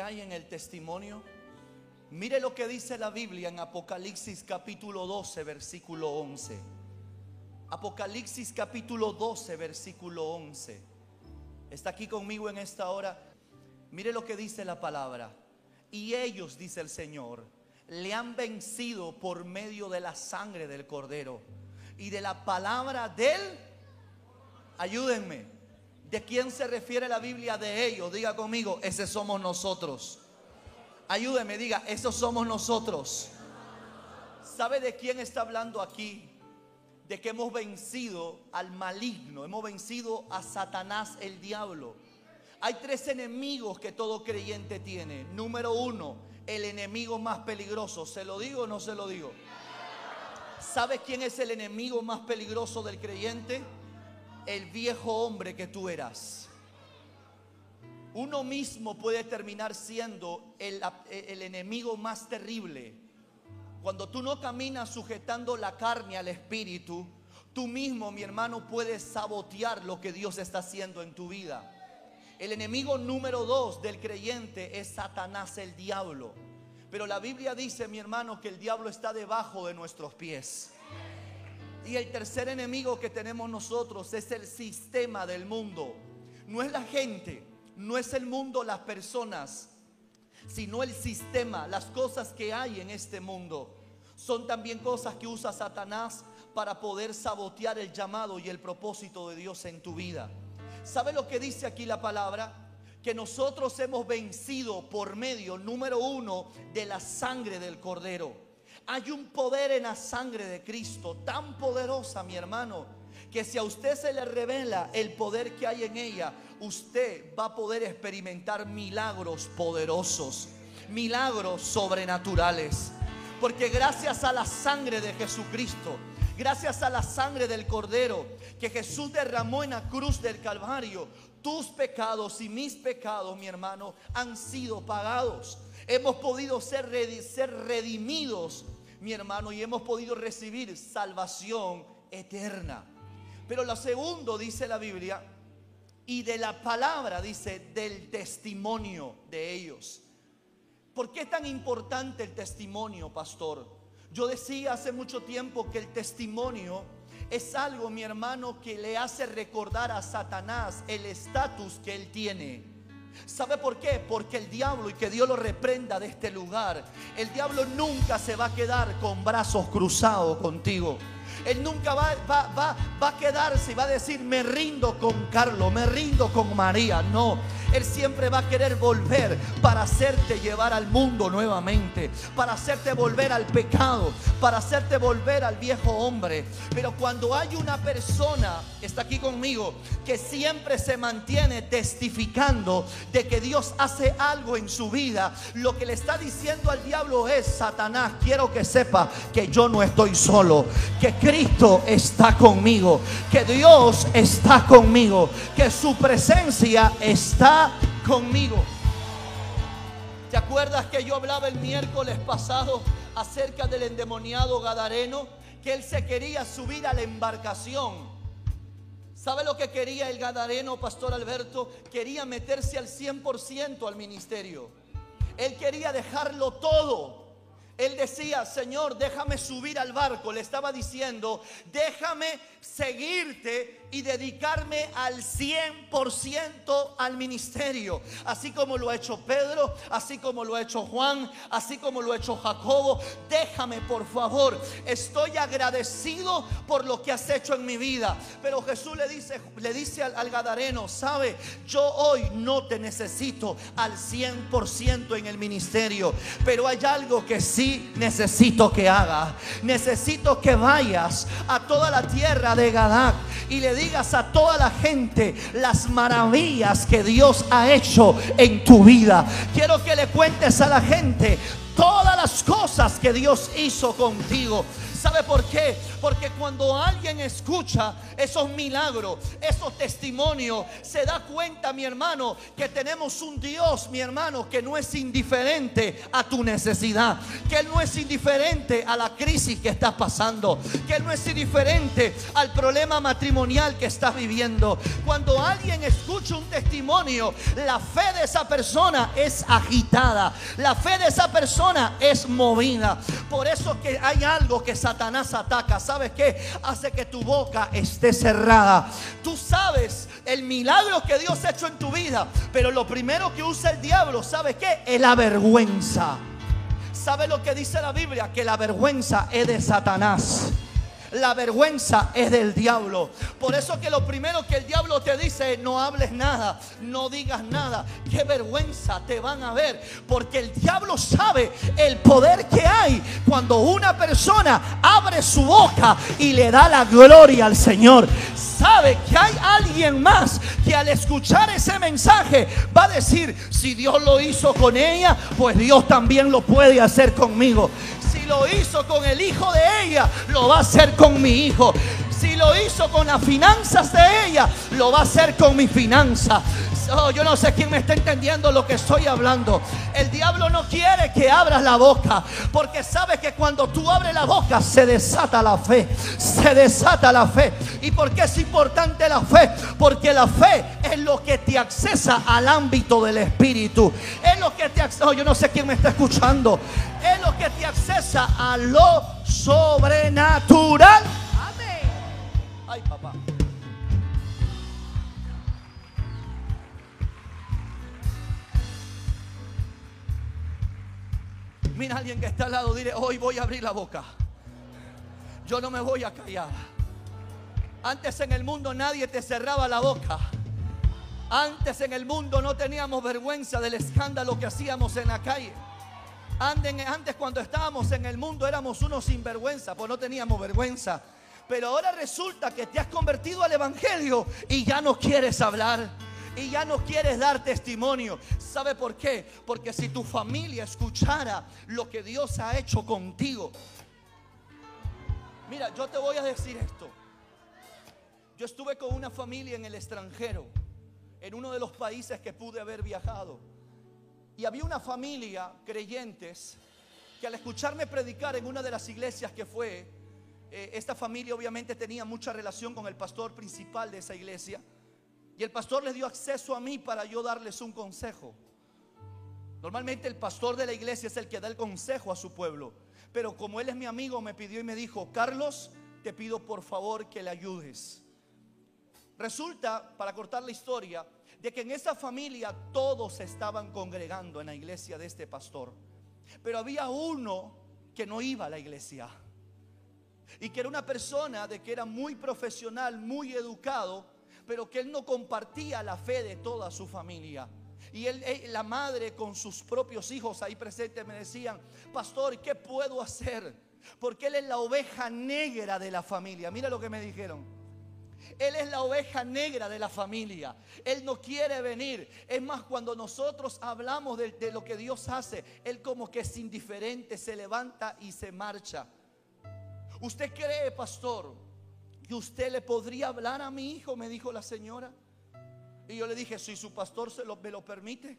hay en el testimonio? Mire lo que dice la Biblia en Apocalipsis capítulo 12, versículo 11. Apocalipsis capítulo 12, versículo 11. Está aquí conmigo en esta hora. Mire lo que dice la palabra. Y ellos, dice el Señor, le han vencido por medio de la sangre del cordero y de la palabra del... Ayúdenme. ¿De quién se refiere la Biblia? De ellos. Diga conmigo, ese somos nosotros. Ayúdeme, diga, esos somos nosotros. ¿Sabe de quién está hablando aquí? De que hemos vencido al maligno, hemos vencido a Satanás, el diablo. Hay tres enemigos que todo creyente tiene. Número uno, el enemigo más peligroso. ¿Se lo digo o no se lo digo? ¿Sabe quién es el enemigo más peligroso del creyente? El viejo hombre que tú eras. Uno mismo puede terminar siendo el, el enemigo más terrible. Cuando tú no caminas sujetando la carne al espíritu, tú mismo, mi hermano, puedes sabotear lo que Dios está haciendo en tu vida. El enemigo número dos del creyente es Satanás, el diablo. Pero la Biblia dice, mi hermano, que el diablo está debajo de nuestros pies. Y el tercer enemigo que tenemos nosotros es el sistema del mundo. No es la gente, no es el mundo, las personas, sino el sistema, las cosas que hay en este mundo. Son también cosas que usa Satanás para poder sabotear el llamado y el propósito de Dios en tu vida. ¿Sabe lo que dice aquí la palabra? Que nosotros hemos vencido por medio, número uno, de la sangre del cordero. Hay un poder en la sangre de Cristo tan poderosa, mi hermano, que si a usted se le revela el poder que hay en ella, usted va a poder experimentar milagros poderosos, milagros sobrenaturales. Porque gracias a la sangre de Jesucristo, gracias a la sangre del Cordero que Jesús derramó en la cruz del Calvario, tus pecados y mis pecados, mi hermano, han sido pagados. Hemos podido ser, redimidos, mi hermano, y hemos podido recibir salvación eterna. Pero lo segundo, dice la Biblia, y de la palabra, dice, del testimonio de ellos. ¿Por qué es tan importante el testimonio, pastor? Yo decía hace mucho tiempo que el testimonio es algo, mi hermano, que le hace recordar a Satanás el estatus que él tiene. ¿Sabe por qué? Porque el diablo, y que Dios lo reprenda de este lugar, el diablo nunca se va a quedar con brazos cruzados contigo. Él nunca va, va, va, va a quedarse y va a decir, me rindo con Carlos, me rindo con María. No, Él siempre va a querer volver para hacerte llevar al mundo nuevamente, para hacerte volver al pecado, para hacerte volver al viejo hombre. Pero cuando hay una persona, está aquí conmigo, que siempre se mantiene testificando de que Dios hace algo en su vida, lo que le está diciendo al diablo es, Satanás, quiero que sepa que yo no estoy solo, que Cristo está conmigo, que Dios está conmigo, que su presencia está conmigo. ¿Te acuerdas que yo hablaba el miércoles pasado acerca del endemoniado Gadareno? Que él se quería subir a la embarcación. ¿Sabe lo que quería el Gadareno, Pastor Alberto? Quería meterse al 100% al ministerio. Él quería dejarlo todo. Él decía, Señor, déjame subir al barco. Le estaba diciendo, déjame seguirte y dedicarme al 100% al ministerio. Así como lo ha hecho Pedro, así como lo ha hecho Juan, así como lo ha hecho Jacobo. Déjame, por favor. Estoy agradecido por lo que has hecho en mi vida. Pero Jesús le dice, le dice al, Gadareno, sabe, yo hoy no te necesito al 100% en el ministerio. Pero hay algo que sí necesito que haga. Necesito que vayas a toda la tierra de Gadac y le digas a toda la gente las maravillas que Dios ha hecho en tu vida. Quiero que le cuentes a la gente todas las cosas que Dios hizo contigo. ¿Sabe por qué? Porque cuando alguien escucha esos milagros, esos testimonios, se da cuenta, mi hermano, que tenemos un Dios, mi hermano, que no es indiferente a tu necesidad, que Él no es indiferente a la crisis que estás pasando, que Él no es indiferente al problema matrimonial que estás viviendo. Cuando alguien escucha un testimonio, la fe de esa persona es agitada, la fe de esa persona es movida. Por eso que hay algo que Satanás ataca. ¿Sabes qué? Hace que tu boca esté cerrada. Tú sabes el milagro que Dios ha hecho en tu vida. Pero lo primero que usa el diablo, ¿sabes qué? Es la vergüenza. ¿Sabe lo que dice la Biblia? Que la vergüenza es de Satanás. La vergüenza es del diablo. Por eso que lo primero que el diablo te dice, no hables nada, no digas nada. Qué vergüenza te van a ver. Porque el diablo sabe el poder que hay cuando una persona abre su boca y le da la gloria al Señor. Sabe que hay alguien más que al escuchar ese mensaje va a decir, si Dios lo hizo con ella, pues Dios también lo puede hacer conmigo lo hizo con el hijo de ella, lo va a hacer con mi hijo. Si lo hizo con las finanzas de ella, lo va a hacer con mi finanza. Oh, yo no sé quién me está entendiendo lo que estoy hablando. El diablo no quiere que abras la boca, porque sabe que cuando tú abres la boca se desata la fe, se desata la fe. ¿Y por qué es importante la fe? Porque la fe es lo que te accesa al ámbito del espíritu. Es lo que te accesa, oh, yo no sé quién me está escuchando. Es lo que te accesa a lo sobrenatural. Mira a alguien que está al lado, dile, hoy voy a abrir la boca. Yo no me voy a callar. Antes en el mundo nadie te cerraba la boca. Antes en el mundo no teníamos vergüenza del escándalo que hacíamos en la calle. Antes cuando estábamos en el mundo éramos unos sinvergüenza, pues no teníamos vergüenza. Pero ahora resulta que te has convertido al Evangelio y ya no quieres hablar y ya no quieres dar testimonio. ¿Sabe por qué? Porque si tu familia escuchara lo que Dios ha hecho contigo. Mira, yo te voy a decir esto. Yo estuve con una familia en el extranjero, en uno de los países que pude haber viajado. Y había una familia creyentes que al escucharme predicar en una de las iglesias que fue, eh, esta familia obviamente tenía mucha relación con el pastor principal de esa iglesia. Y el pastor les dio acceso a mí para yo darles un consejo. Normalmente el pastor de la iglesia es el que da el consejo a su pueblo. Pero como él es mi amigo, me pidió y me dijo, Carlos, te pido por favor que le ayudes. Resulta, para cortar la historia, de que en esa familia todos estaban congregando en la iglesia de este pastor. Pero había uno que no iba a la iglesia. Y que era una persona de que era muy profesional, muy educado, pero que él no compartía la fe de toda su familia. Y él, la madre con sus propios hijos ahí presentes me decían, pastor, ¿qué puedo hacer? Porque él es la oveja negra de la familia. Mira lo que me dijeron. Él es la oveja negra de la familia. Él no quiere venir. Es más, cuando nosotros hablamos de, de, lo que Dios hace, Él como que es indiferente, se levanta y se marcha. ¿Usted cree, pastor, ¿Y usted le podría hablar a mi hijo? Me dijo la señora. Y yo le dije, si su pastor se lo, me lo permite,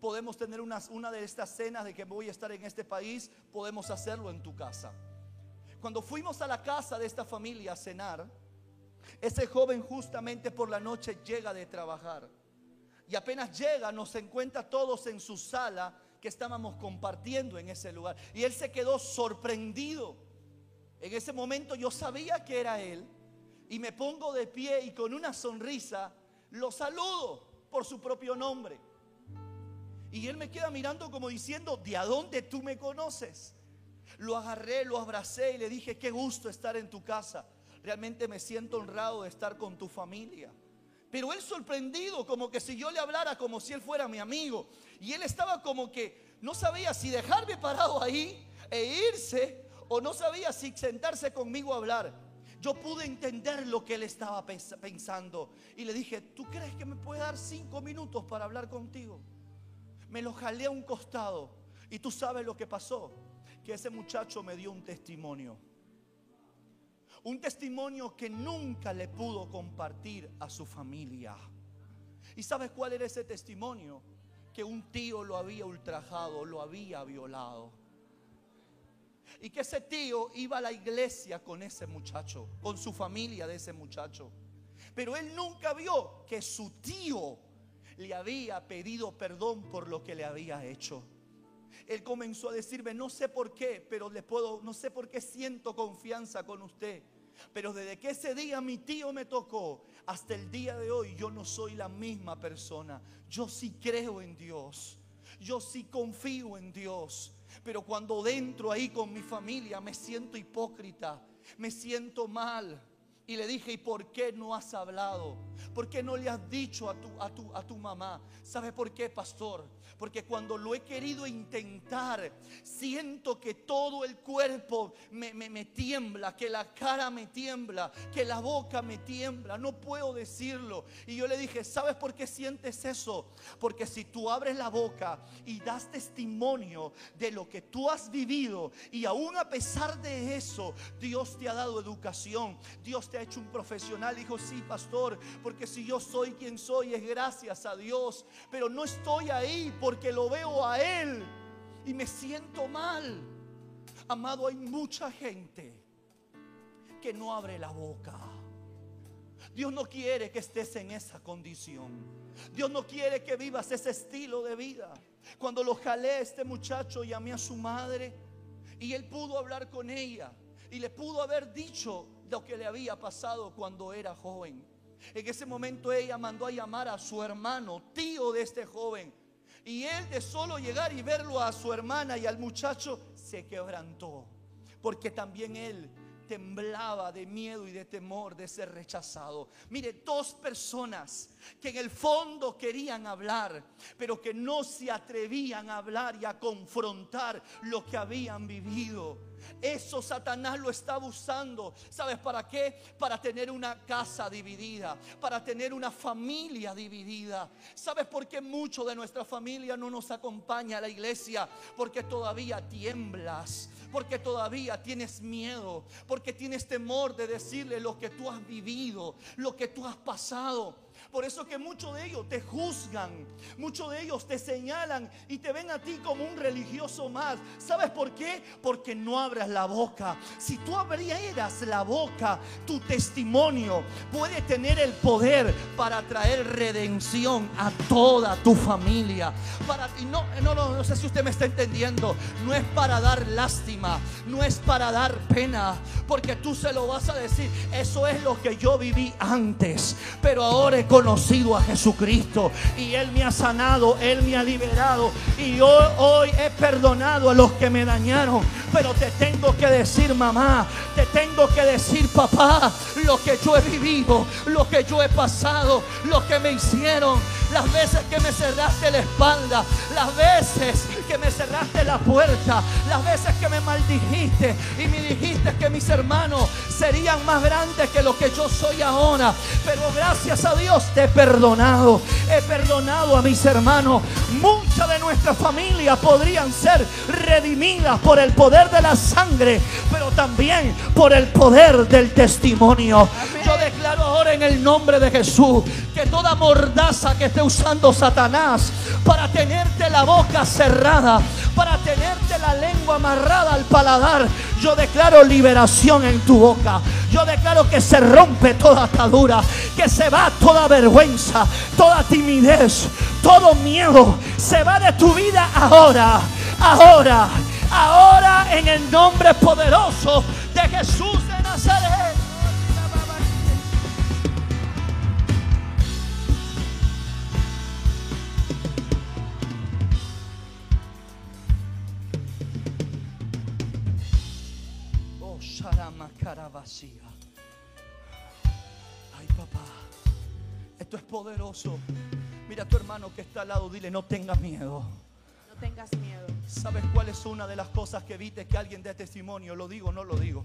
podemos tener una, una de estas cenas de que voy a estar en este país, podemos hacerlo en tu casa. Cuando fuimos a la casa de esta familia a cenar, ese joven justamente por la noche llega de trabajar. Y apenas llega, nos encuentra todos en su sala que estábamos compartiendo en ese lugar. Y él se quedó sorprendido. En ese momento yo sabía que era él y me pongo de pie y con una sonrisa lo saludo por su propio nombre. Y él me queda mirando como diciendo, ¿de a dónde tú me conoces? Lo agarré, lo abracé y le dije, qué gusto estar en tu casa. Realmente me siento honrado de estar con tu familia. Pero él sorprendido, como que si yo le hablara como si él fuera mi amigo. Y él estaba como que no sabía si dejarme parado ahí e irse o no sabía si sentarse conmigo a hablar. Yo pude entender lo que él estaba pensando. Y le dije, ¿tú crees que me puede dar cinco minutos para hablar contigo? Me lo jalé a un costado. Y tú sabes lo que pasó. Que ese muchacho me dio un testimonio. Un testimonio que nunca le pudo compartir a su familia. ¿Y sabes cuál era ese testimonio? Que un tío lo había ultrajado, lo había violado. Y que ese tío iba a la iglesia con ese muchacho, con su familia de ese muchacho. Pero él nunca vio que su tío le había pedido perdón por lo que le había hecho. Él comenzó a decirme, no sé por qué, pero le puedo, no sé por qué siento confianza con usted. Pero desde que ese día mi tío me tocó hasta el día de hoy, yo no soy la misma persona. Yo sí creo en Dios. Yo sí confío en Dios. Pero cuando dentro ahí con mi familia me siento hipócrita, me siento mal. Y le dije, ¿y por qué no has hablado? ¿Por qué no le has dicho a tu, a tu, a tu mamá? ¿Sabe por qué, pastor? Porque cuando lo he querido intentar, siento que todo el cuerpo me, me, tiembla, que la cara me tiembla, que la boca me tiembla. No puedo decirlo. Y yo le dije, ¿sabes por qué sientes eso? Porque si tú abres la boca y das testimonio de lo que tú has vivido, y aún a pesar de eso, Dios te ha dado educación, Dios te ha hecho un profesional. Dijo, sí, pastor, porque si yo soy quien soy es gracias a Dios, pero no estoy ahí porque lo veo a Él y me siento mal. Amado, hay mucha gente que no abre la boca. Dios no quiere que estés en esa condición. Dios no quiere que vivas ese estilo de vida. Cuando lo jalé este muchacho, llamé a su madre y él pudo hablar con ella y le pudo haber dicho lo que le había pasado cuando era joven. En ese momento ella mandó a llamar a su hermano, tío de este joven, y él de solo llegar y verlo a su hermana y al muchacho, se quebrantó. Porque también él temblaba de miedo y de temor de ser rechazado. Mire, dos personas que en el fondo querían hablar, pero que no se atrevían a hablar y a confrontar lo que habían vivido. Eso Satanás lo está usando. ¿Sabes para qué? Para tener una casa dividida, para tener una familia dividida. ¿Sabes por qué mucho de nuestra familia no nos acompaña a la iglesia? Porque todavía tiemblas, porque todavía tienes miedo, porque tienes temor de decirle lo que tú has vivido, lo que tú has pasado. Por eso que muchos de ellos te juzgan, muchos de ellos te señalan y te ven a ti como un religioso más. ¿Sabes por qué? Porque no abras la boca. Si tú abrieras la boca, tu testimonio puede tener el poder para traer redención a toda tu familia. Ti no, no, no, no sé si usted me está entendiendo. No es para dar lástima, no es para dar pena, porque tú se lo vas a decir. Eso es lo que yo viví antes, pero ahora conocido a Jesucristo y Él me ha sanado, Él me ha liberado y hoy he perdonado a los que me dañaron. Pero te tengo que decir, mamá, te tengo que decir, papá, lo que yo he vivido, lo que yo he pasado, lo que me hicieron, las veces que me cerraste la espalda, las veces que me cerraste la puerta, las veces que me maldijiste y me dijiste que mis hermanos serían más grandes que lo que yo soy ahora. Pero gracias a Dios te he perdonado, he perdonado a mis hermanos. Muchas de nuestras familias podrían ser redimidas por el poder de la sangre, pero también por el poder del testimonio. Yo declaro ahora en el nombre de Jesús que toda mordaza que esté usando Satanás para tenerte la boca cerrada, para tenerte la lengua amarrada al paladar, yo declaro liberación en tu boca. Yo declaro que se rompe toda atadura, que se va toda vergüenza, toda timidez, todo miedo. Se va de tu vida ahora, ahora, ahora en el nombre poderoso de Jesús de Nazaret. Cara vacía. Ay, papá, esto es poderoso. Mira a tu hermano que está al lado, dile, no tengas miedo. No tengas miedo. ¿Sabes cuál es una de las cosas que evite que alguien dé testimonio? ¿Lo digo o no lo digo?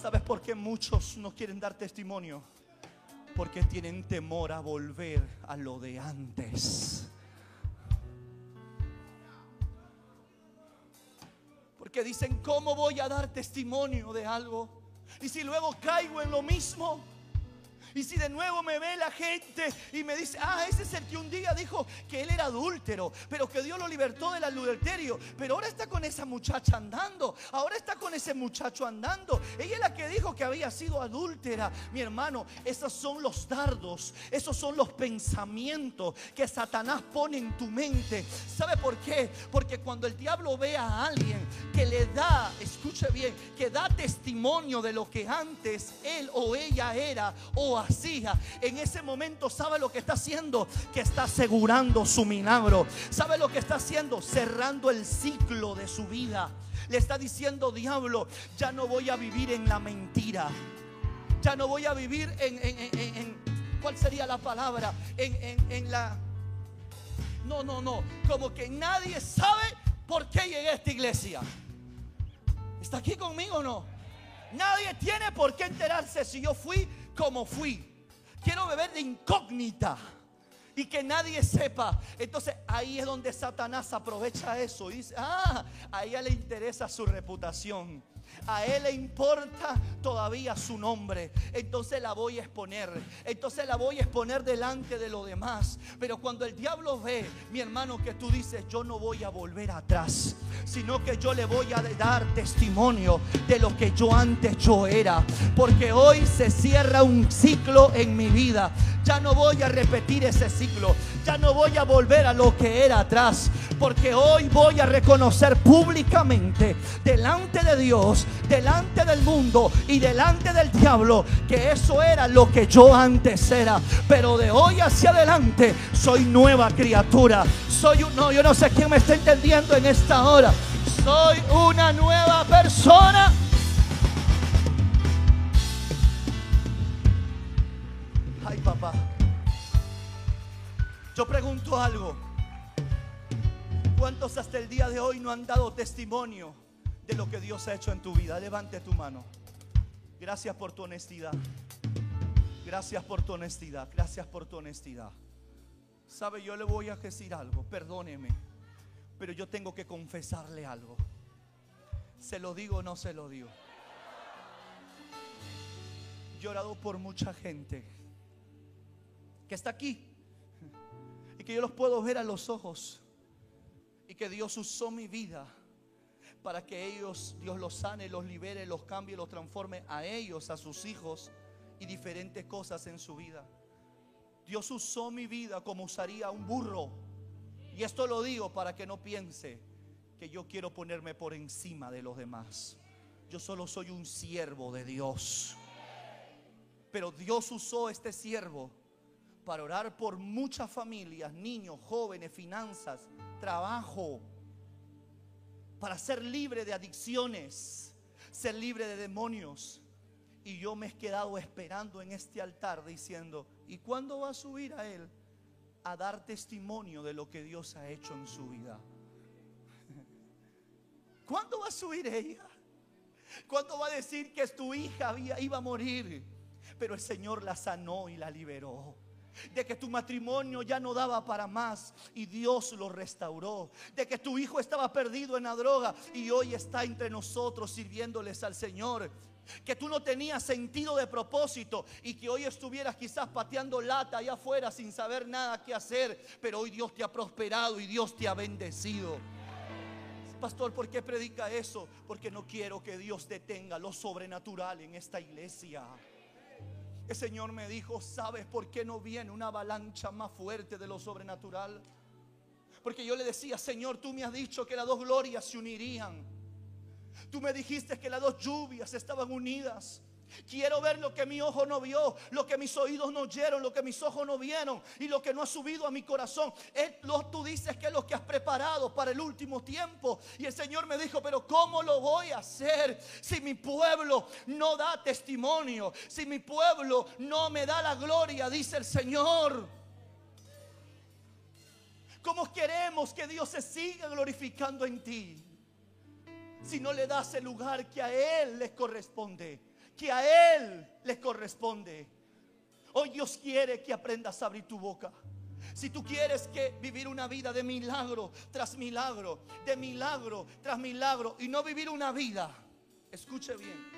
¿Sabes por qué muchos no quieren dar testimonio? Porque tienen temor a volver a lo de antes. Porque dicen, ¿cómo voy a dar testimonio de algo Y si luego caigo en lo mismo. Y si de nuevo me ve la gente y me dice, ah, ese es el que un día dijo que él era adúltero, pero que Dios lo libertó del adulterio, pero ahora está con esa muchacha andando, ahora está con ese muchacho andando. Ella es la que dijo que había sido adúltera. Mi hermano, esos son los dardos, esos son los pensamientos que Satanás pone en tu mente. ¿Sabe por qué? Porque cuando el diablo ve a alguien que le da, escuche bien, que da testimonio de lo que antes él o ella era o hacía, en ese momento sabe lo que está haciendo, que está asegurando su milagro. ¿Sabe lo que está haciendo? Cerrando el ciclo de su vida. Le está diciendo, diablo, ya no voy a vivir en la mentira. Ya no voy a vivir en, en, ¿cuál sería la palabra? En, la... No, no, no. Como que nadie sabe por qué llegué a esta iglesia. ¿Está aquí conmigo o no? Nadie tiene por qué enterarse si yo fui como fui. Quiero beber de incógnita y que nadie sepa. Entonces ahí es donde Satanás aprovecha eso y dice, ah, a ella le interesa su reputación. A él le importa todavía su nombre. Entonces la voy a exponer. Entonces la voy a exponer delante de los demás. Pero cuando el diablo ve, mi hermano, que tú dices, yo no voy a volver atrás. Sino que yo le voy a dar testimonio de lo que yo antes yo era. Porque hoy se cierra un ciclo en mi vida. Ya no voy a repetir ese ciclo. Ya no voy a volver a lo que era atrás. Porque hoy voy a reconocer públicamente delante de Dios, delante del mundo y delante del diablo que eso era lo que yo antes era. Pero de hoy hacia adelante soy nueva criatura. Soy un, no, yo no sé quién me está entendiendo en esta hora. Soy una nueva persona. Ay, papá. Yo pregunto algo. ¿Cuántos hasta el día de hoy no han dado testimonio de lo que Dios ha hecho en tu vida? Levante tu mano. Gracias por tu honestidad. Gracias por tu honestidad. Gracias por tu honestidad. Sabe, yo le voy a decir algo. Perdóneme. Pero yo tengo que confesarle algo. ¿Se lo digo o no se lo digo? Llorado por mucha gente que está aquí y que yo los puedo ver a los ojos y que Dios usó mi vida para que ellos, Dios los sane, los libere, los cambie, los transforme a ellos, a sus hijos y diferentes cosas en su vida. Dios usó mi vida como usaría un burro. Y esto lo digo para que no piense que yo quiero ponerme por encima de los demás. Yo solo soy un siervo de Dios. Pero Dios usó este siervo para orar por muchas familias, niños, jóvenes, finanzas, trabajo, para ser libre de adicciones, ser libre de demonios. Y yo me he quedado esperando en este altar diciendo, ¿y cuándo va a subir a él a dar testimonio de lo que Dios ha hecho en su vida? ¿Cuándo va a subir ella? ¿Cuándo va a decir que tu hija iba a morir? Pero el Señor la sanó y la liberó de que tu matrimonio ya no daba para más y Dios lo restauró, de que tu hijo estaba perdido en la droga y hoy está entre nosotros sirviéndoles al Señor. Que tú no tenías sentido de propósito y que hoy estuvieras quizás pateando lata allá afuera sin saber nada que hacer, pero hoy Dios te ha prosperado y Dios te ha bendecido. Pastor, ¿por qué predica eso? Porque no quiero que Dios detenga lo sobrenatural en esta iglesia. El Señor me dijo, ¿sabes por qué no viene una avalancha más fuerte de lo sobrenatural? Porque yo le decía, Señor, tú me has dicho que las dos glorias se unirían. Tú me dijiste que las dos lluvias estaban unidas. Quiero ver lo que mi ojo no vio, lo que mis oídos no oyeron, lo que mis ojos no vieron y lo que no ha subido a mi corazón. lo, tú dices que es lo que has preparado para el último tiempo. Y el Señor me dijo, pero ¿cómo lo voy a hacer si mi pueblo no da testimonio? Si mi pueblo no me da la gloria, dice el Señor. ¿Cómo queremos que Dios se siga glorificando en ti? Si no le das el lugar que a Él le corresponde que a Él le corresponde. Hoy Dios quiere que aprendas a abrir tu boca. Si tú quieres que vivir una vida de milagro tras milagro, de milagro tras milagro y no vivir una vida, escuche bien,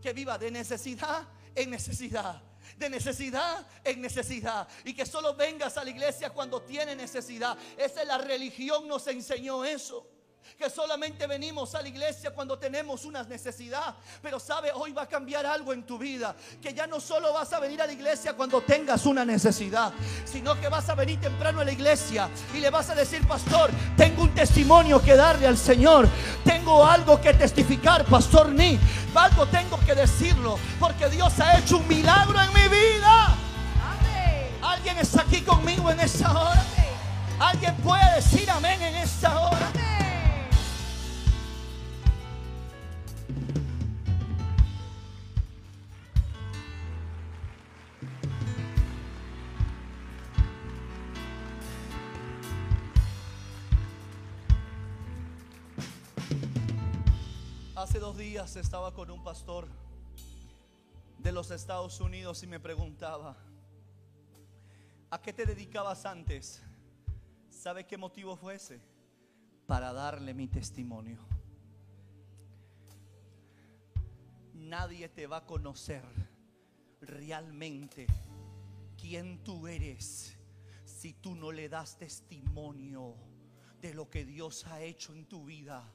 que viva de necesidad en necesidad. De necesidad en necesidad. Y que solo vengas a la iglesia cuando tiene necesidad. Esa es la religión, nos enseñó eso que solamente venimos a la iglesia cuando tenemos una necesidad. Pero sabe, hoy va a cambiar algo en tu vida. Que ya no solo vas a venir a la iglesia cuando tengas una necesidad, sino que vas a venir temprano a la iglesia y le vas a decir, pastor, tengo un testimonio que darle al Señor. Tengo algo que testificar, pastor Ni. Algo tengo que decirlo, porque Dios ha hecho un milagro en mi vida. ¿Alguien está aquí conmigo en esta hora? ¿Alguien puede decir amén en esta hora? Días estaba con un pastor de los Estados Unidos y me preguntaba, ¿a qué te dedicabas antes? ¿Sabe qué motivo fue ese? Para darle mi testimonio. Nadie te va a conocer realmente quién tú eres si tú no le das testimonio de lo que Dios ha hecho en tu vida.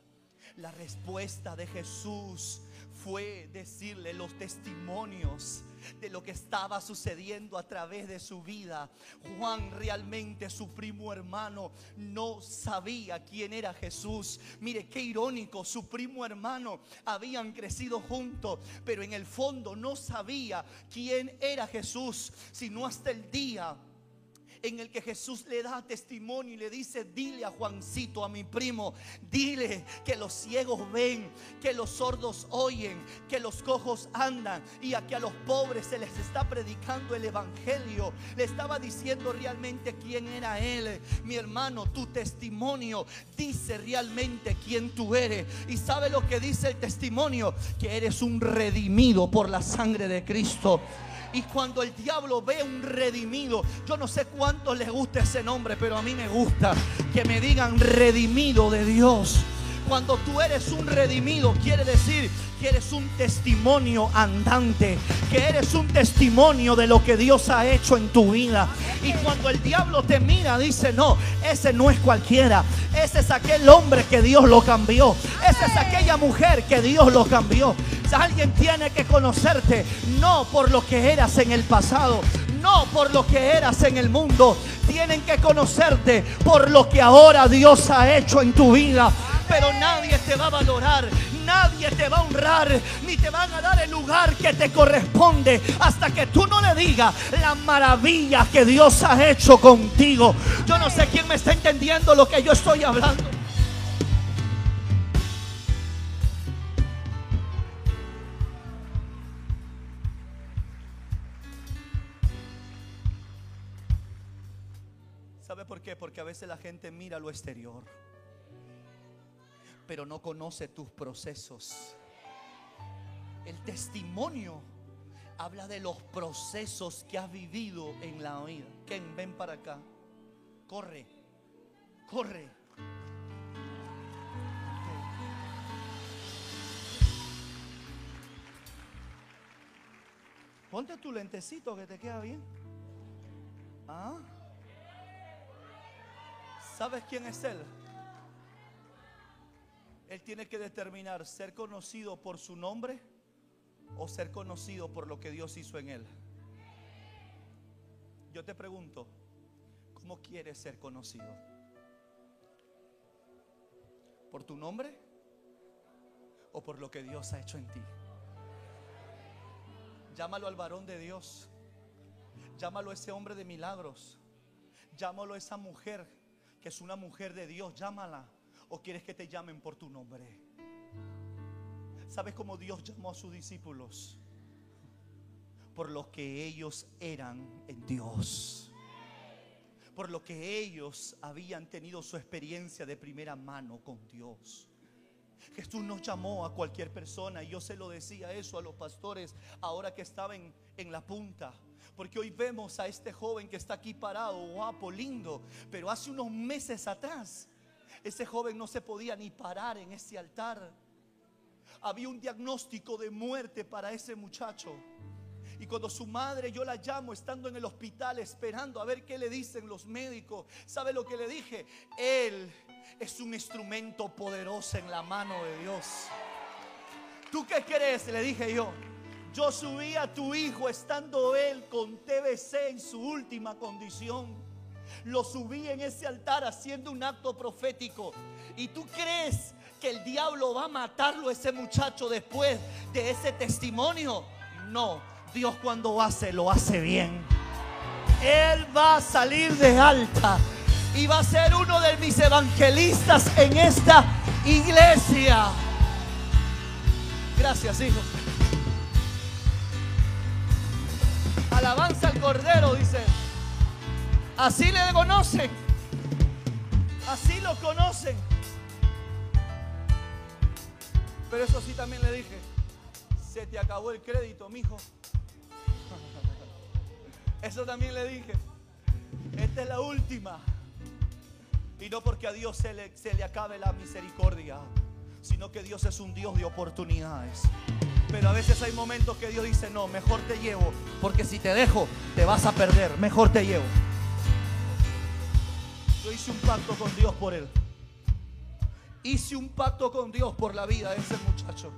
La respuesta de Jesús fue decirle los testimonios de lo que estaba sucediendo a través de su vida. Juan realmente, su primo hermano, no sabía quién era Jesús. Mire qué irónico, su primo hermano habían crecido juntos, pero en el fondo no sabía quién era Jesús, sino hasta el día en el que Jesús le da testimonio y le dice, dile a Juancito, a mi primo, dile que los ciegos ven, que los sordos oyen, que los cojos andan y a que a los pobres se les está predicando el Evangelio. Le estaba diciendo realmente quién era Él. Mi hermano, tu testimonio dice realmente quién tú eres. Y sabe lo que dice el testimonio, que eres un redimido por la sangre de Cristo. Y cuando el diablo ve un redimido, yo no sé cuánto les gusta ese nombre, pero a mí me gusta que me digan redimido de Dios. Cuando tú eres un redimido, quiere decir que eres un testimonio andante, que eres un testimonio de lo que Dios ha hecho en tu vida. Y cuando el diablo te mira, dice, no, ese no es cualquiera, ese es aquel hombre que Dios lo cambió, esa es aquella mujer que Dios lo cambió. Alguien tiene que conocerte no por lo que eras en el pasado, no por lo que eras en el mundo. Tienen que conocerte por lo que ahora Dios ha hecho en tu vida. Pero nadie te va a valorar, nadie te va a honrar, ni te van a dar el lugar que te corresponde hasta que tú no le digas la maravilla que Dios ha hecho contigo. Yo no sé quién me está entendiendo lo que yo estoy hablando. ¿Sabe por qué? Porque a veces la gente mira lo exterior, pero no conoce tus procesos. El testimonio habla de los procesos que has vivido en la vida. Ken, ven para acá. Corre, corre. Ponte tu lentecito que te queda bien. ¿Ah? ¿Sabes quién es Él? Él tiene que determinar ser conocido por su nombre o ser conocido por lo que Dios hizo en Él. Yo te pregunto, ¿cómo quieres ser conocido? ¿Por tu nombre o por lo que Dios ha hecho en ti? Llámalo al varón de Dios. Llámalo a ese hombre de milagros. Llámalo a esa mujer que es una mujer de Dios, llámala. ¿O quieres que te llamen por tu nombre? ¿Sabes cómo Dios llamó a sus discípulos? Por lo que ellos eran en Dios. Por lo que ellos habían tenido su experiencia de primera mano con Dios. Jesús nos llamó a cualquier persona y yo se lo decía eso a los pastores ahora que estaban en la punta. Porque hoy vemos a este joven que está aquí parado, guapo, lindo. Pero hace unos meses atrás, ese joven no se podía ni parar en ese altar. había un diagnóstico de muerte para ese muchacho. Y cuando su madre yo la llamo estando en el hospital esperando a ver qué le dicen los médicos, ¿sabe lo que le dije? Él es un instrumento poderoso en la mano de Dios. ¿Tú qué crees? Le dije yo. Yo subí a tu hijo estando él con TBC en su última condición. Lo subí en ese altar haciendo un acto profético. ¿Y tú crees que el diablo va a matarlo a ese muchacho después de ese testimonio? No, Dios cuando hace, lo hace bien. Él va a salir de alta y va a ser uno de mis evangelistas en esta iglesia. Gracias, hijo. Alabanza al Cordero, dice. Así le conocen. Así lo conocen. Pero eso sí también le dije. Se te acabó el crédito, mijo. Eso también le dije. Esta es la última. Y no porque a Dios se le, se le acabe la misericordia, sino que Dios es un Dios de oportunidades. Pero a veces hay momentos que Dios dice, no, mejor te llevo, porque si te dejo, te vas a perder, mejor te llevo. Yo hice un pacto con Dios por él. Hice un pacto con Dios por la vida de ese muchacho.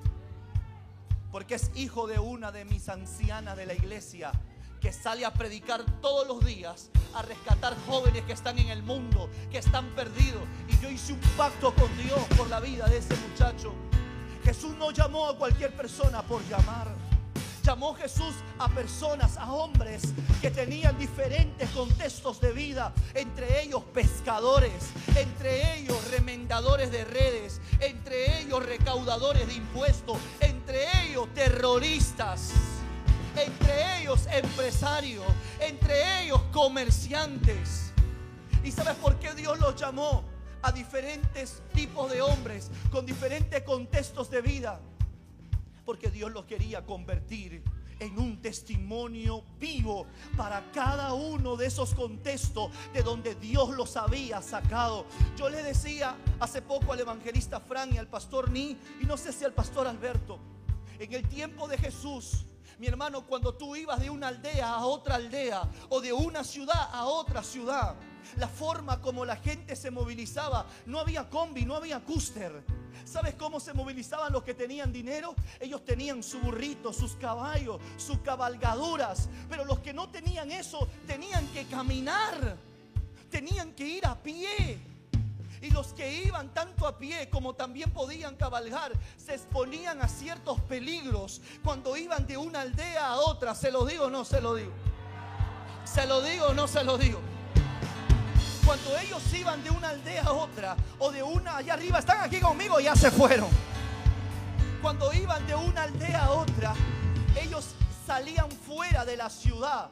Porque es hijo de una de mis ancianas de la iglesia que sale a predicar todos los días, a rescatar jóvenes que están en el mundo, que están perdidos. Y yo hice un pacto con Dios por la vida de ese muchacho. Jesús no llamó a cualquier persona por llamar. Llamó Jesús a personas, a hombres que tenían diferentes contextos de vida, entre ellos pescadores, entre ellos remendadores de redes, entre ellos recaudadores de impuestos, entre ellos terroristas, entre ellos empresarios, entre ellos comerciantes. ¿Y sabes por qué Dios los llamó? a diferentes tipos de hombres con diferentes contextos de vida. Porque Dios los quería convertir en un testimonio vivo para cada uno de esos contextos de donde Dios los había sacado. Yo le decía hace poco al evangelista Fran y al pastor Ni, y no sé si al pastor Alberto, en el tiempo de Jesús, mi hermano, cuando tú ibas de una aldea a otra aldea o de una ciudad a otra ciudad, la forma como la gente se movilizaba, no había combi, no había cúster. ¿Sabes cómo se movilizaban los que tenían dinero? Ellos tenían su burrito, sus caballos, sus cabalgaduras. Pero los que no tenían eso tenían que caminar, tenían que ir a pie. Y los que iban tanto a pie como también podían cabalgar, se exponían a ciertos peligros cuando iban de una aldea a otra. ¿Se lo digo o no se lo digo? ¿Se lo digo o no se lo digo? Cuando ellos iban de una aldea a otra o de una allá arriba, están aquí conmigo, ya se fueron. Cuando iban de una aldea a otra, ellos salían fuera de la ciudad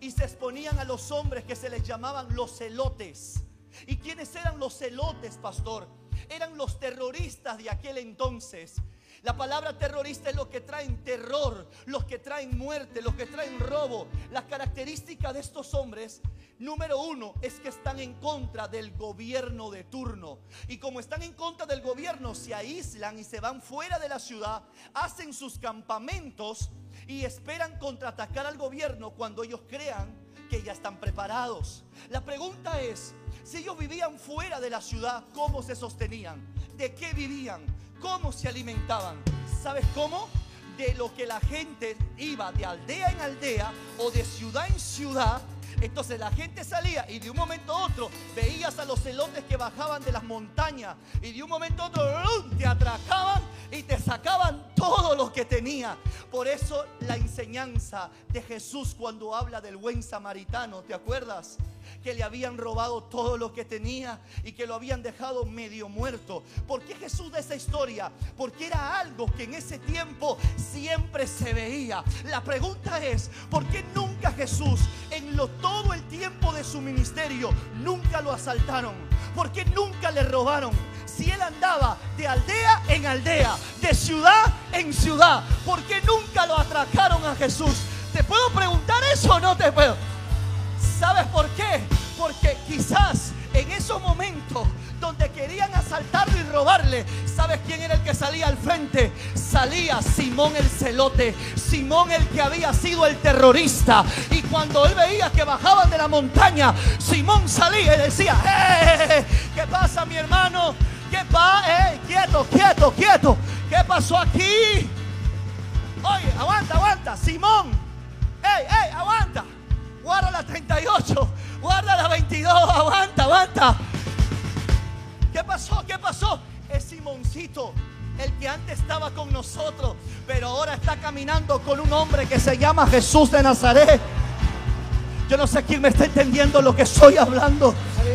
y se exponían a los hombres que se les llamaban los celotes. ¿Y quiénes eran los celotes, pastor? Eran los terroristas de aquel entonces la palabra terrorista es lo que traen terror, los que traen muerte, los que traen robo. Las características de estos hombres, número uno, es que están en contra del gobierno de turno. Y como están en contra del gobierno, se aíslan y se van fuera de la ciudad, hacen sus campamentos y esperan contraatacar al gobierno cuando ellos crean que ya están preparados. La pregunta es, si ellos vivían fuera de la ciudad, ¿cómo se sostenían? ¿De qué vivían? ¿Cómo se alimentaban? ¿Sabes cómo? De lo que la gente iba de aldea en aldea o de ciudad en ciudad. Entonces la gente salía y de un momento a otro veías a los celotes que bajaban de las montañas y de un momento a otro te atracaban y te sacaban todo lo que tenía. Por eso la enseñanza de Jesús cuando habla del buen samaritano, ¿te acuerdas? Que le habían robado todo lo que tenía y que lo habían dejado medio muerto. ¿Por qué Jesús de esa historia? Porque era algo que en ese tiempo siempre se veía. La pregunta es, ¿por qué nunca Jesús en lo, todo el tiempo de su ministerio nunca lo asaltaron? ¿Por qué nunca le robaron? Si él andaba de aldea en aldea, de ciudad en ciudad, ¿por qué nunca lo atracaron a Jesús? ¿Te puedo preguntar eso o no te puedo? ¿Sabes por qué? Porque quizás en esos momentos donde querían asaltarlo y alabarle. ¿Sabes quién era el que salía al frente? Salía Simón el celote, Simón el que había sido el terrorista. Y cuando él veía que bajaban de la montaña, Simón salía y decía, ¡Eh! ¿qué pasa mi hermano? ¿Qué pasa? ¡Eh! Quieto, quieto, quieto. ¿Qué pasó aquí? Oye, aguanta, aguanta. Simón. ¡Ey, ey! Aguanta. Guarda la 38. Guarda la 22. Aguanta, aguanta. ¿Qué pasó? ¿Qué pasó? Es Simoncito. El que antes estaba con nosotros, pero ahora está caminando con un hombre que se llama Jesús de Nazaret. Yo no sé quién me está entendiendo lo que estoy hablando.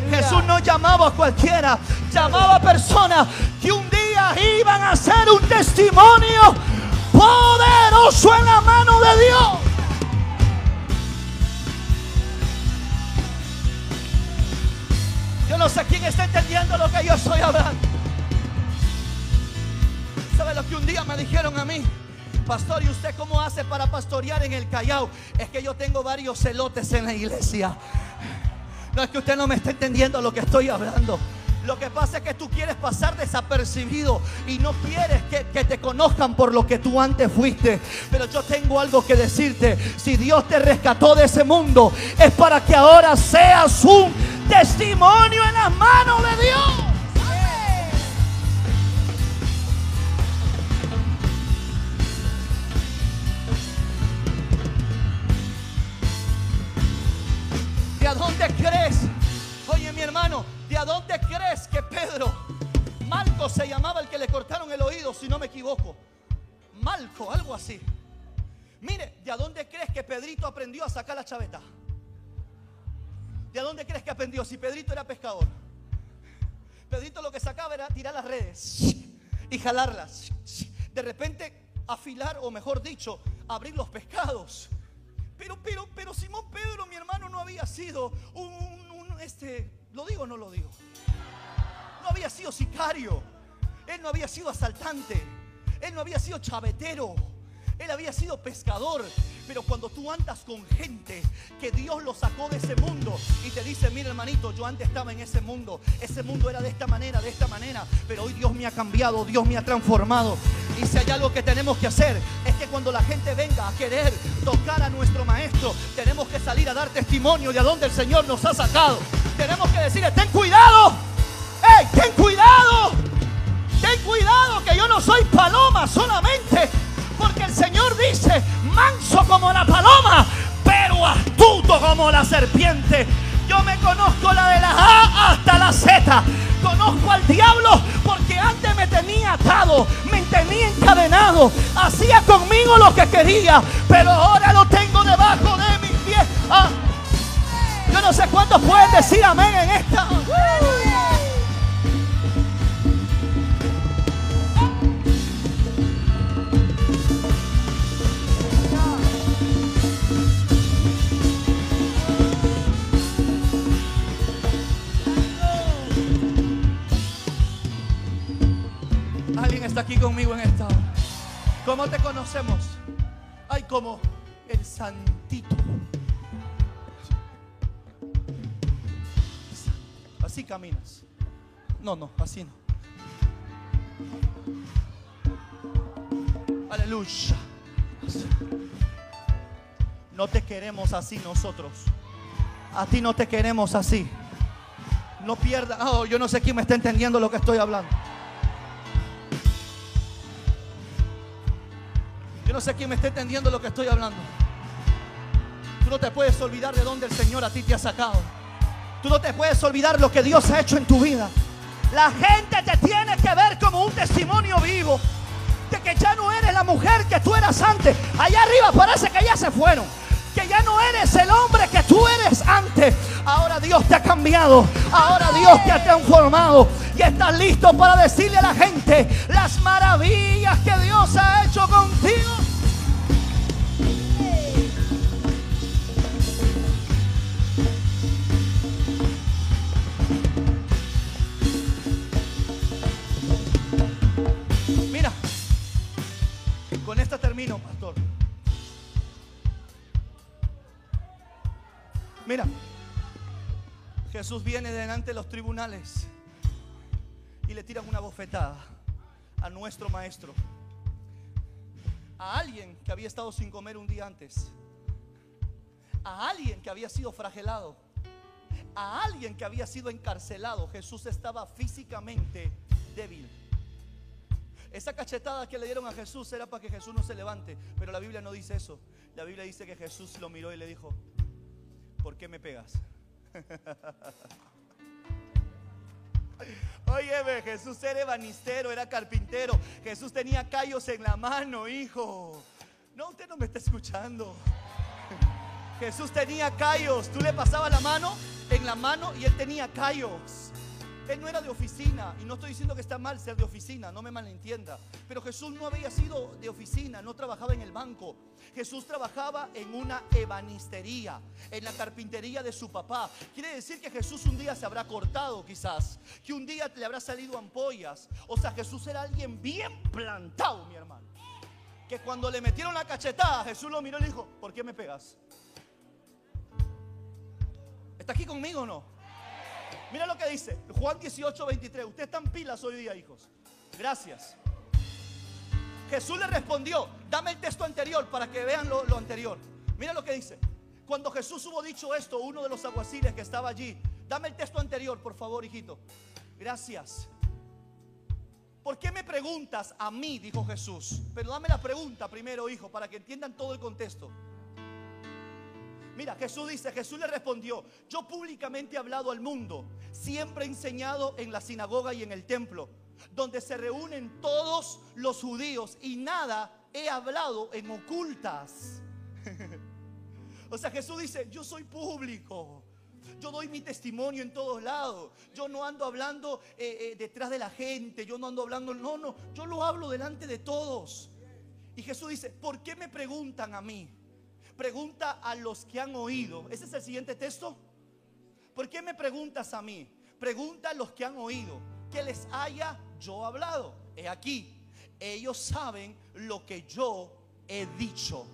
Jesús no llamaba a cualquiera, llamaba a personas que un día iban a hacer un testimonio poderoso en la mano de Dios. Yo no sé quién está entendiendo lo que yo estoy hablando. ¿Sabe lo que un día me dijeron a mí? Pastor, ¿y usted cómo hace para pastorear en el Callao? Es que yo tengo varios celotes en la iglesia. No es que usted no me está entendiendo lo que estoy hablando. Lo que pasa es que tú quieres pasar desapercibido y no quieres que, te conozcan por lo que tú antes fuiste. Pero yo tengo algo que decirte. Si Dios te rescató de ese mundo, es para que ahora seas un testimonio en las manos de Dios. ¿De a dónde crees? Oye, mi hermano, ¿de a dónde crees que Pedro, Malco se llamaba el que le cortaron el oído, si no me equivoco? Malco, algo así. Mire, ¿de a dónde crees que Pedrito aprendió a sacar la chaveta? ¿De a dónde crees que aprendió? Si Pedrito era pescador. Pedrito lo que sacaba era tirar las redes y jalarlas. De repente afilar, o mejor dicho, abrir los pescados. Pero, pero, pero Simón Pedro, mi hermano, no había sido un, este, ¿lo digo o no lo digo? No había sido sicario. Él no había sido asaltante. Él no había sido chavetero. Él había sido pescador. Pero cuando tú andas con gente que Dios lo sacó de ese mundo y te dice, mira hermanito, yo antes estaba en ese mundo. Ese mundo era de esta manera, de esta manera. Pero hoy Dios me ha cambiado, Dios me ha transformado. Y si hay algo que tenemos que hacer, es que cuando la gente venga a querer tocar a nuestro maestro, tenemos que salir a dar testimonio de a dónde el Señor nos ha sacado. Tenemos que decirle, ten cuidado. ¡Ey, ten cuidado! Ten cuidado que yo no soy paloma solamente. Porque el Señor dice, manso como la paloma, pero astuto como la serpiente. Yo me conozco la de la A hasta la Z. Conozco al diablo porque antes me tenía atado, me tenía encadenado, hacía conmigo lo que quería, pero ahora lo tengo debajo de mis pies. Ah, yo no sé cuántos pueden decir amén en esta. Está aquí conmigo en esta hora. ¿Cómo te conocemos? Ay, como el santito. Así caminas. No, no, así no. Aleluya. No te queremos así nosotros. A ti no te queremos así. No pierdas. Oh, yo no sé quién me está entendiendo lo que estoy hablando. No sé quién me está entendiendo lo que estoy hablando. Tú no te puedes olvidar de dónde el Señor a ti te ha sacado. Tú no te puedes olvidar lo que Dios ha hecho en tu vida. La gente te tiene que ver como un testimonio vivo de que ya no eres la mujer que tú eras antes. Allá arriba parece que ya se fueron. Que ya no eres el hombre que tú eres antes. Ahora Dios te ha cambiado. Ahora Dios te ha transformado. Y estás listo para decirle a la gente las maravillas que Dios ha hecho contigo. Jesús viene delante de los tribunales y le tiran una bofetada a nuestro maestro. A alguien que había estado sin comer un día antes. A alguien que había sido fragelado. A alguien que había sido encarcelado. Jesús estaba físicamente débil. Esa cachetada que le dieron a Jesús era para que Jesús no se levante. Pero la Biblia no dice eso. La Biblia dice que Jesús lo miró y le dijo, ¿por qué me pegas? Oye, Jesús era ebanistero, era carpintero. Jesús tenía callos en la mano, hijo. No, usted no me está escuchando. Jesús tenía callos. Tú le pasabas la mano en la mano y él tenía callos. Él no era de oficina y no estoy diciendo que está mal ser de oficina, no me malentienda. Pero Jesús no había sido de oficina, no trabajaba en el banco. Jesús trabajaba en una ebanistería, en la carpintería de su papá. Quiere decir que Jesús un día se habrá cortado quizás, que un día le habrá salido ampollas. O sea, Jesús era alguien bien plantado, mi hermano. Que cuando le metieron la cachetada, Jesús lo miró y le dijo, ¿por qué me pegas? ¿Está aquí conmigo o no? Mira lo que dice Juan 18, 23. Ustedes están pilas hoy día, hijos. Gracias. Jesús le respondió, dame el texto anterior para que vean lo, anterior. Mira lo que dice. Cuando Jesús hubo dicho esto, uno de los aguaciles que estaba allí, dame el texto anterior, por favor, hijito. Gracias. ¿Por qué me preguntas a mí? Dijo Jesús. Pero dame la pregunta primero, hijo, para que entiendan todo el contexto. Mira, Jesús dice, Jesús le respondió, yo públicamente he hablado al mundo, siempre enseñado en la sinagoga y en el templo, donde se reúnen todos los judíos y nada he hablado en ocultas. o sea, Jesús dice, yo soy público. Yo doy mi testimonio en todos lados. Yo no ando hablando eh, eh, detrás de la gente. Yo no ando hablando, no, no. Yo lo hablo delante de todos. Y Jesús dice, ¿por qué me preguntan a mí? Pregunta a los que han oído. Ese es el siguiente texto. ¿Por qué me preguntas a mí? Pregunta a los que han oído. Que les haya yo hablado. He aquí. Ellos saben lo que yo he dicho.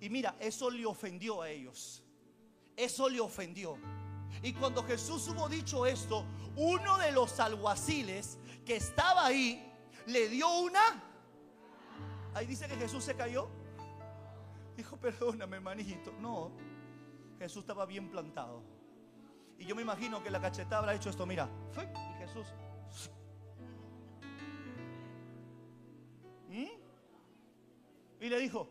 Y mira, eso le ofendió a ellos. Eso le ofendió. Y cuando Jesús hubo dicho esto, uno de los alguaciles que estaba ahí le dio una. Ahí dice que Jesús se cayó. Dijo, perdóname, hermanito. No, Jesús estaba bien plantado. Y yo me imagino que la cachetada habrá hecho esto. Mira, y Jesús. ¿Mm? Y le dijo,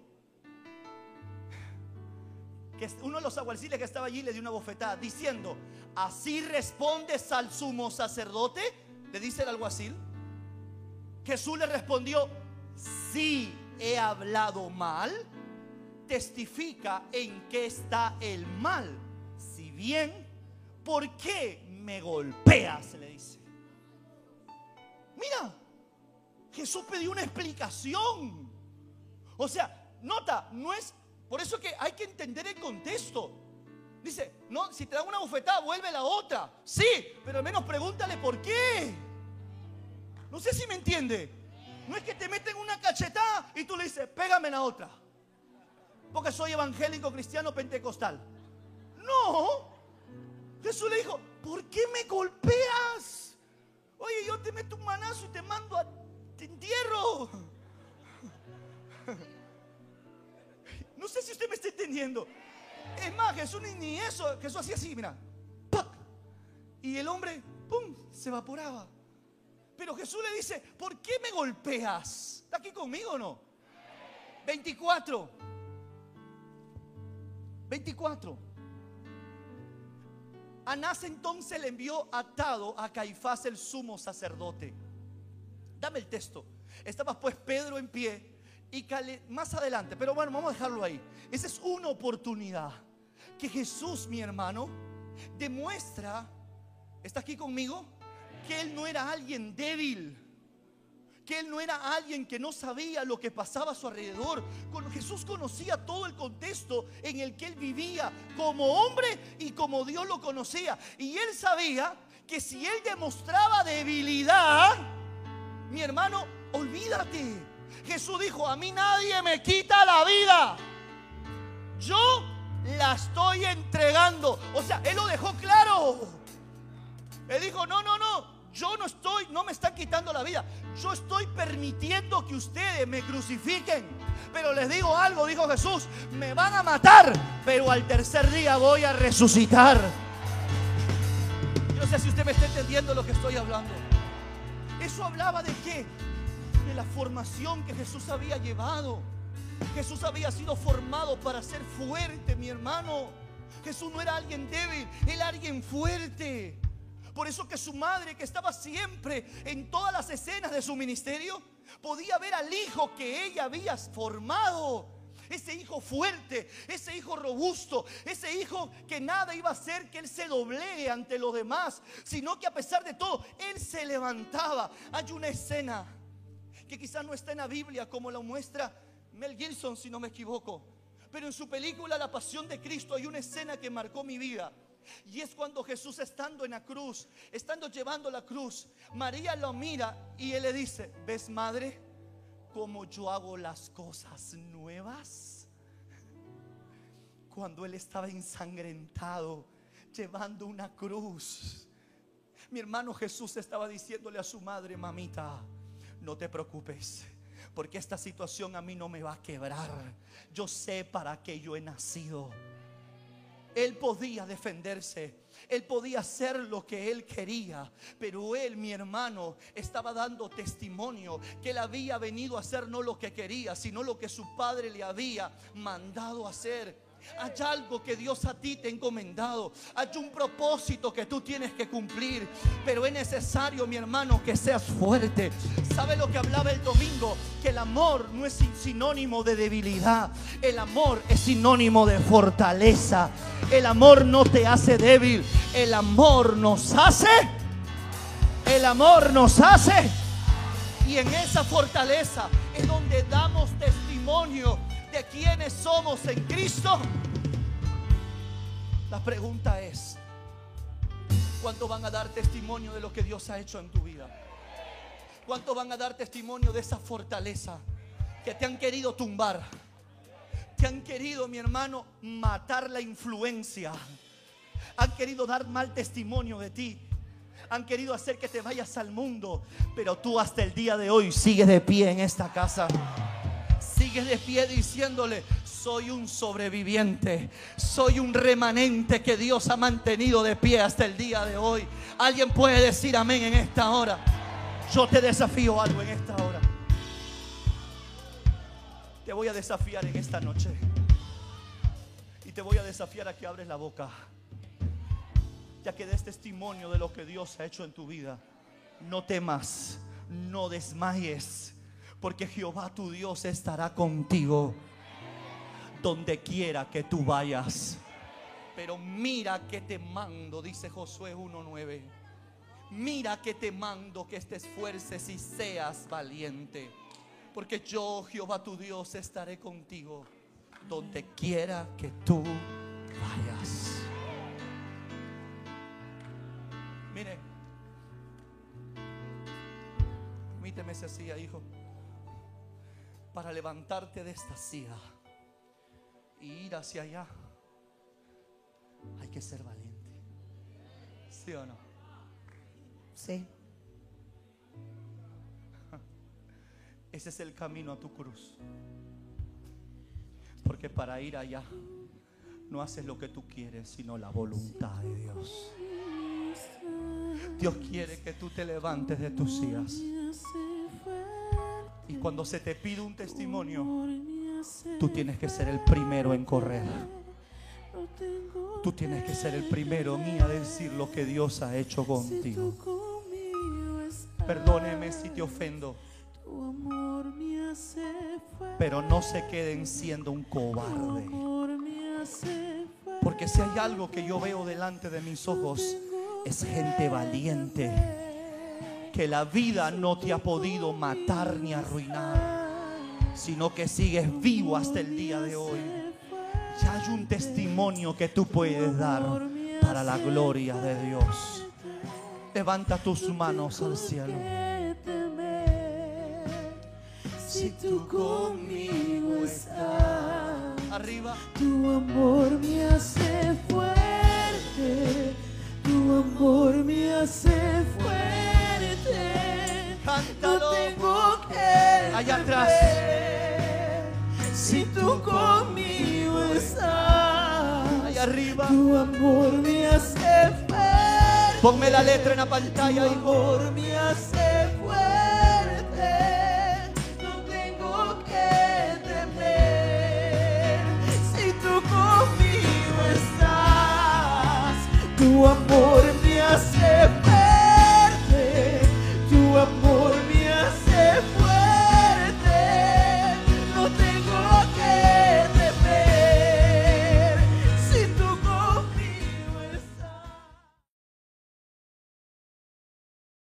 que uno de los aguaciles que estaba allí le dio una bofetada diciendo, así respondes al sumo sacerdote, le dice el alguacil. Jesús le respondió, sí he hablado mal testifica en qué está el mal. Si bien, ¿por qué me golpeas? Le dice. Mira, Jesús pidió una explicación. O sea, nota, no es, por eso que hay que entender el contexto. Dice, no, si te dan una bofetada, vuelve la otra. Sí, pero al menos pregúntale por qué. No sé si me entiende. No es que te meten una cachetada y tú le dices, pégame la otra porque soy evangélico cristiano pentecostal. Jesús le dijo, ¿por qué me golpeas? Oye, yo te meto un manazo y te mando a te entierro. No sé si usted me está entendiendo. Es más, Jesús ni, eso, Jesús hacía así, mira. Y el hombre, ¡pum!, se evaporaba. Pero Jesús le dice, ¿por qué me golpeas? ¿Está aquí conmigo o no? 24. 24. Anás entonces le envió atado a Caifás el sumo sacerdote. Dame el texto. Estaba pues Pedro en pie y más adelante, pero bueno, vamos a dejarlo ahí. Esa es una oportunidad que Jesús, mi hermano, demuestra, ¿está aquí conmigo? Que él no era alguien débil que él no era alguien que no sabía lo que pasaba a su alrededor. Jesús conocía todo el contexto en el que él vivía como hombre y como Dios lo conocía. Y él sabía que si él demostraba debilidad, mi hermano, olvídate. Jesús dijo, a mí nadie me quita la vida. Yo la estoy entregando. O sea, él lo dejó claro. Él dijo, no, no, no, yo no estoy, no me están quitando la vida. Yo estoy permitiendo que ustedes me crucifiquen. Pero les digo algo, dijo Jesús, me van a matar, pero al tercer día voy a resucitar. Yo no sé si usted me está entendiendo lo que estoy hablando. Eso hablaba de qué? De la formación que Jesús había llevado. Jesús había sido formado para ser fuerte, mi hermano. Jesús no era alguien débil, era alguien fuerte. Por eso que su madre, que estaba siempre en todas las escenas de su ministerio, podía ver al hijo que ella había formado. Ese hijo fuerte, ese hijo robusto, ese hijo que nada iba a hacer que él se doblegue ante los demás, sino que a pesar de todo, él se levantaba. Hay una escena que quizás no está en la Biblia como la muestra Mel Gibson, si no me equivoco. Pero en su película La Pasión de Cristo hay una escena que marcó mi vida. Y es cuando Jesús estando en la cruz, estando llevando la cruz, María lo mira y él le dice, ¿ves madre cómo yo hago las cosas nuevas? Cuando él estaba ensangrentado, llevando una cruz. Mi hermano Jesús estaba diciéndole a su madre, mamita, no te preocupes porque esta situación a mí no me va a quebrar. Yo sé para qué yo he nacido. Él podía defenderse. Él podía hacer lo que él quería, pero él, mi hermano, estaba dando testimonio que él había venido a hacer no lo que quería, sino lo que su padre le había mandado hacer. Hay algo que Dios a ti te ha encomendado. Hay un propósito que tú tienes que cumplir. Pero es necesario, mi hermano, que seas fuerte. ¿Sabe lo que hablaba el domingo? Que el amor no es sinónimo de debilidad. El amor es sinónimo de fortaleza. El amor no te hace débil. El amor nos hace. El amor nos hace. Y en esa fortaleza es donde damos testimonio de quiénes somos en Cristo, la pregunta es, ¿cuánto van a dar testimonio de lo que Dios ha hecho en tu vida? ¿Cuánto van a dar testimonio de esa fortaleza que te han querido tumbar? Te han querido, mi hermano, matar la influencia. Han querido dar mal testimonio de ti. Han querido hacer que te vayas al mundo. Pero tú hasta el día de hoy sigues de pie en esta casa. Sigue de pie diciéndole, soy un sobreviviente, soy un remanente que Dios ha mantenido de pie hasta el día de hoy. Alguien puede decir amén en esta hora. Yo te desafío algo en esta hora. Te voy a desafiar en esta noche. Y te voy a desafiar a que abres la boca. Ya que des testimonio de lo que Dios ha hecho en tu vida. No temas, no desmayes porque Jehová tu Dios estará contigo donde quiera que tú vayas. Pero mira que te mando, dice Josué 1.9. Mira que te mando que te esfuerces y seas valiente. Porque yo, Jehová tu Dios, estaré contigo donde quiera que tú vayas. Mire, permíteme si así, hijo para levantarte de esta silla y ir hacia allá, hay que ser valiente. ¿Sí o no? Sí. Ese es el camino a tu cruz. Porque para ir allá no haces lo que tú quieres, sino la voluntad de Dios. Dios quiere que tú te levantes de tus sillas y cuando se te pide un testimonio, tú tienes que ser el primero en correr. Tú tienes que ser el primero en a decir lo que Dios ha hecho contigo. Perdóneme si te ofendo. Pero no se queden siendo un cobarde. Porque si hay algo que yo veo delante de mis ojos, es gente valiente que la vida no te ha podido matar ni arruinar, sino que sigues vivo hasta el día de hoy. Ya hay un testimonio que tú puedes dar para la gloria de Dios. Levanta tus manos al cielo. Si tú conmigo estás, arriba, tu amor me hace fuerte, tu amor me hace fuerte. Fuerte. No Cántalo. tengo que Allá atrás. Si tú conmigo estás, Allá arriba. tu amor me hace fuerte. Ponme la letra en la pantalla, Tu hijo. amor me hace fuerte. No tengo que temer. Si tú conmigo estás, tu amor.